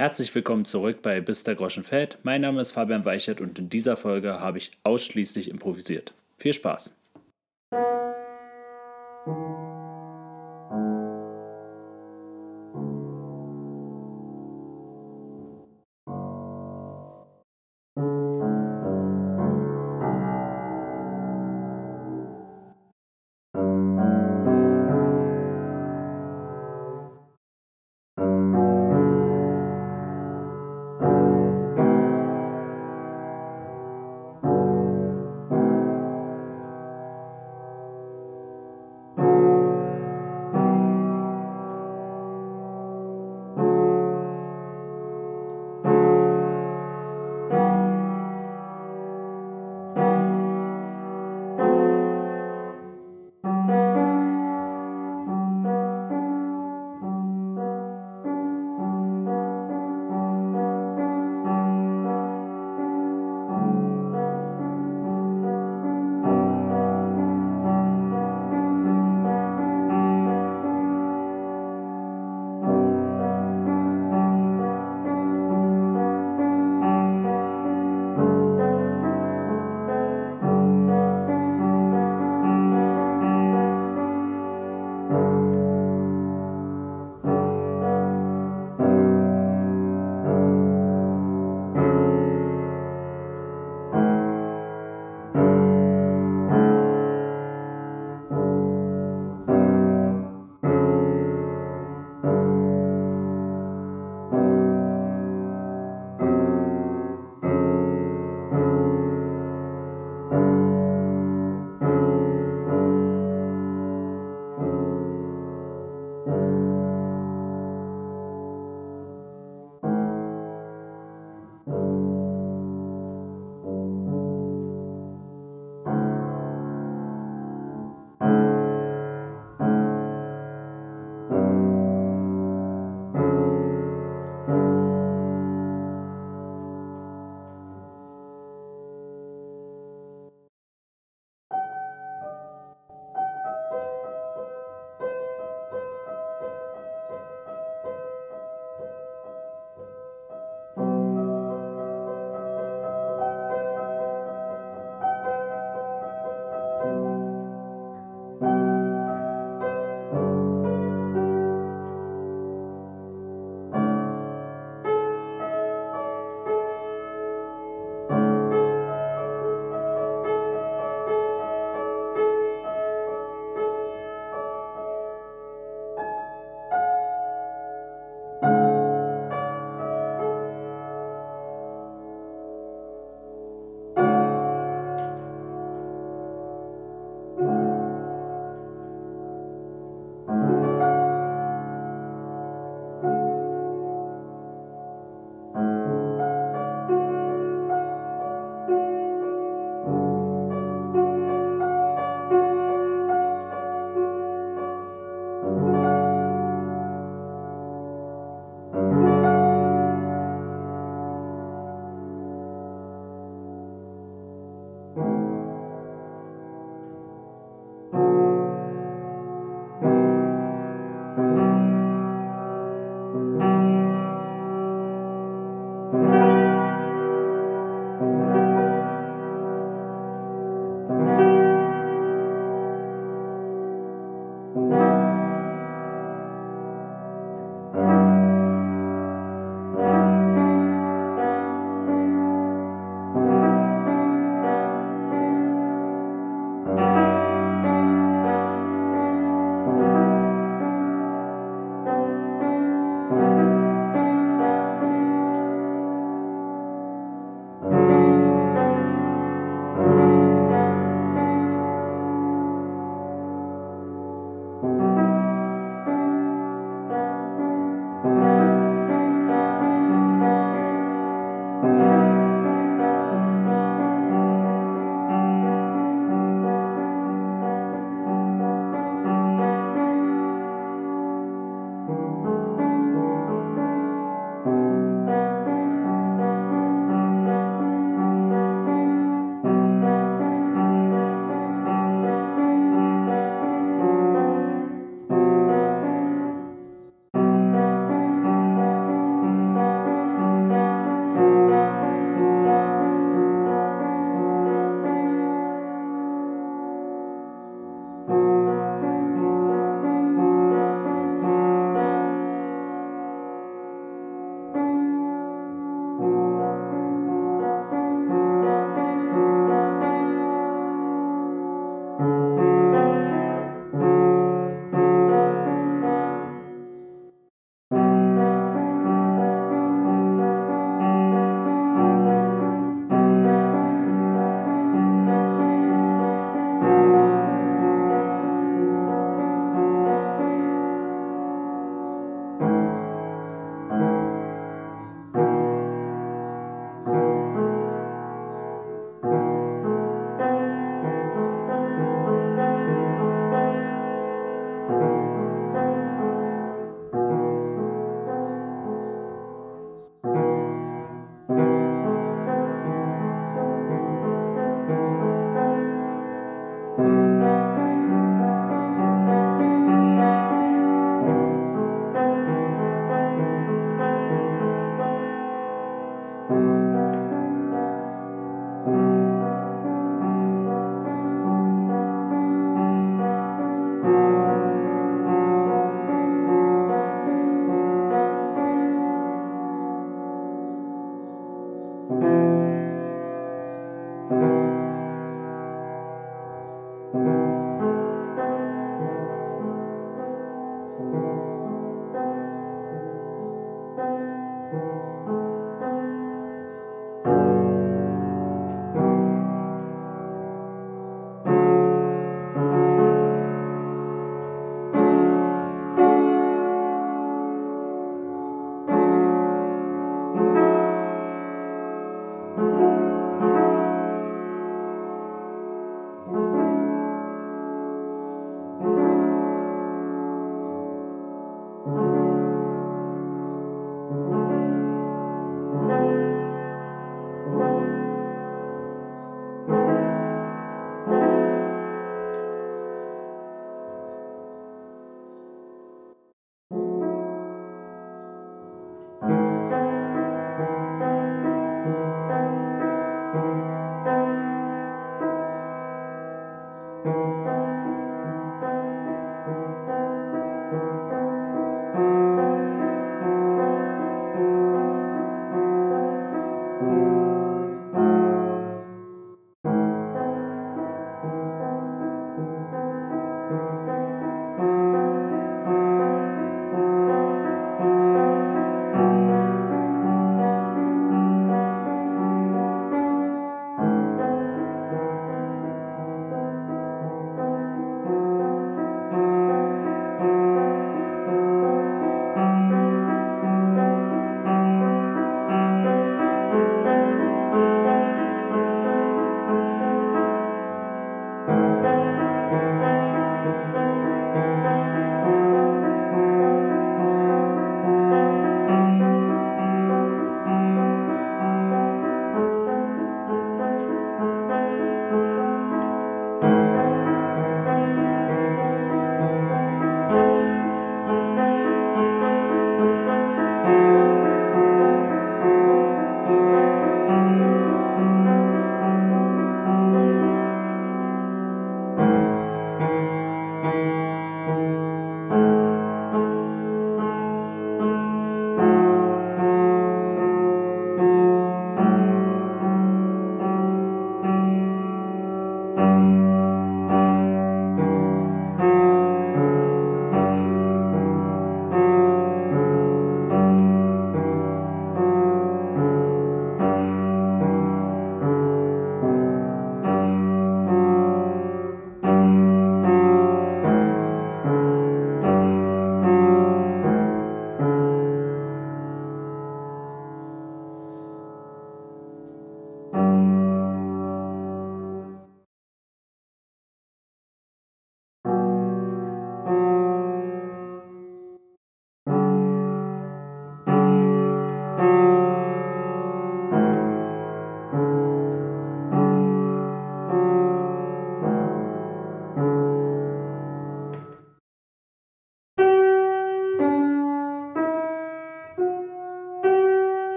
Herzlich willkommen zurück bei Bis der Groschen fällt. Mein Name ist Fabian Weichert und in dieser Folge habe ich ausschließlich improvisiert. Viel Spaß!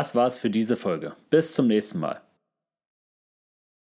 Das war's für diese Folge. Bis zum nächsten Mal.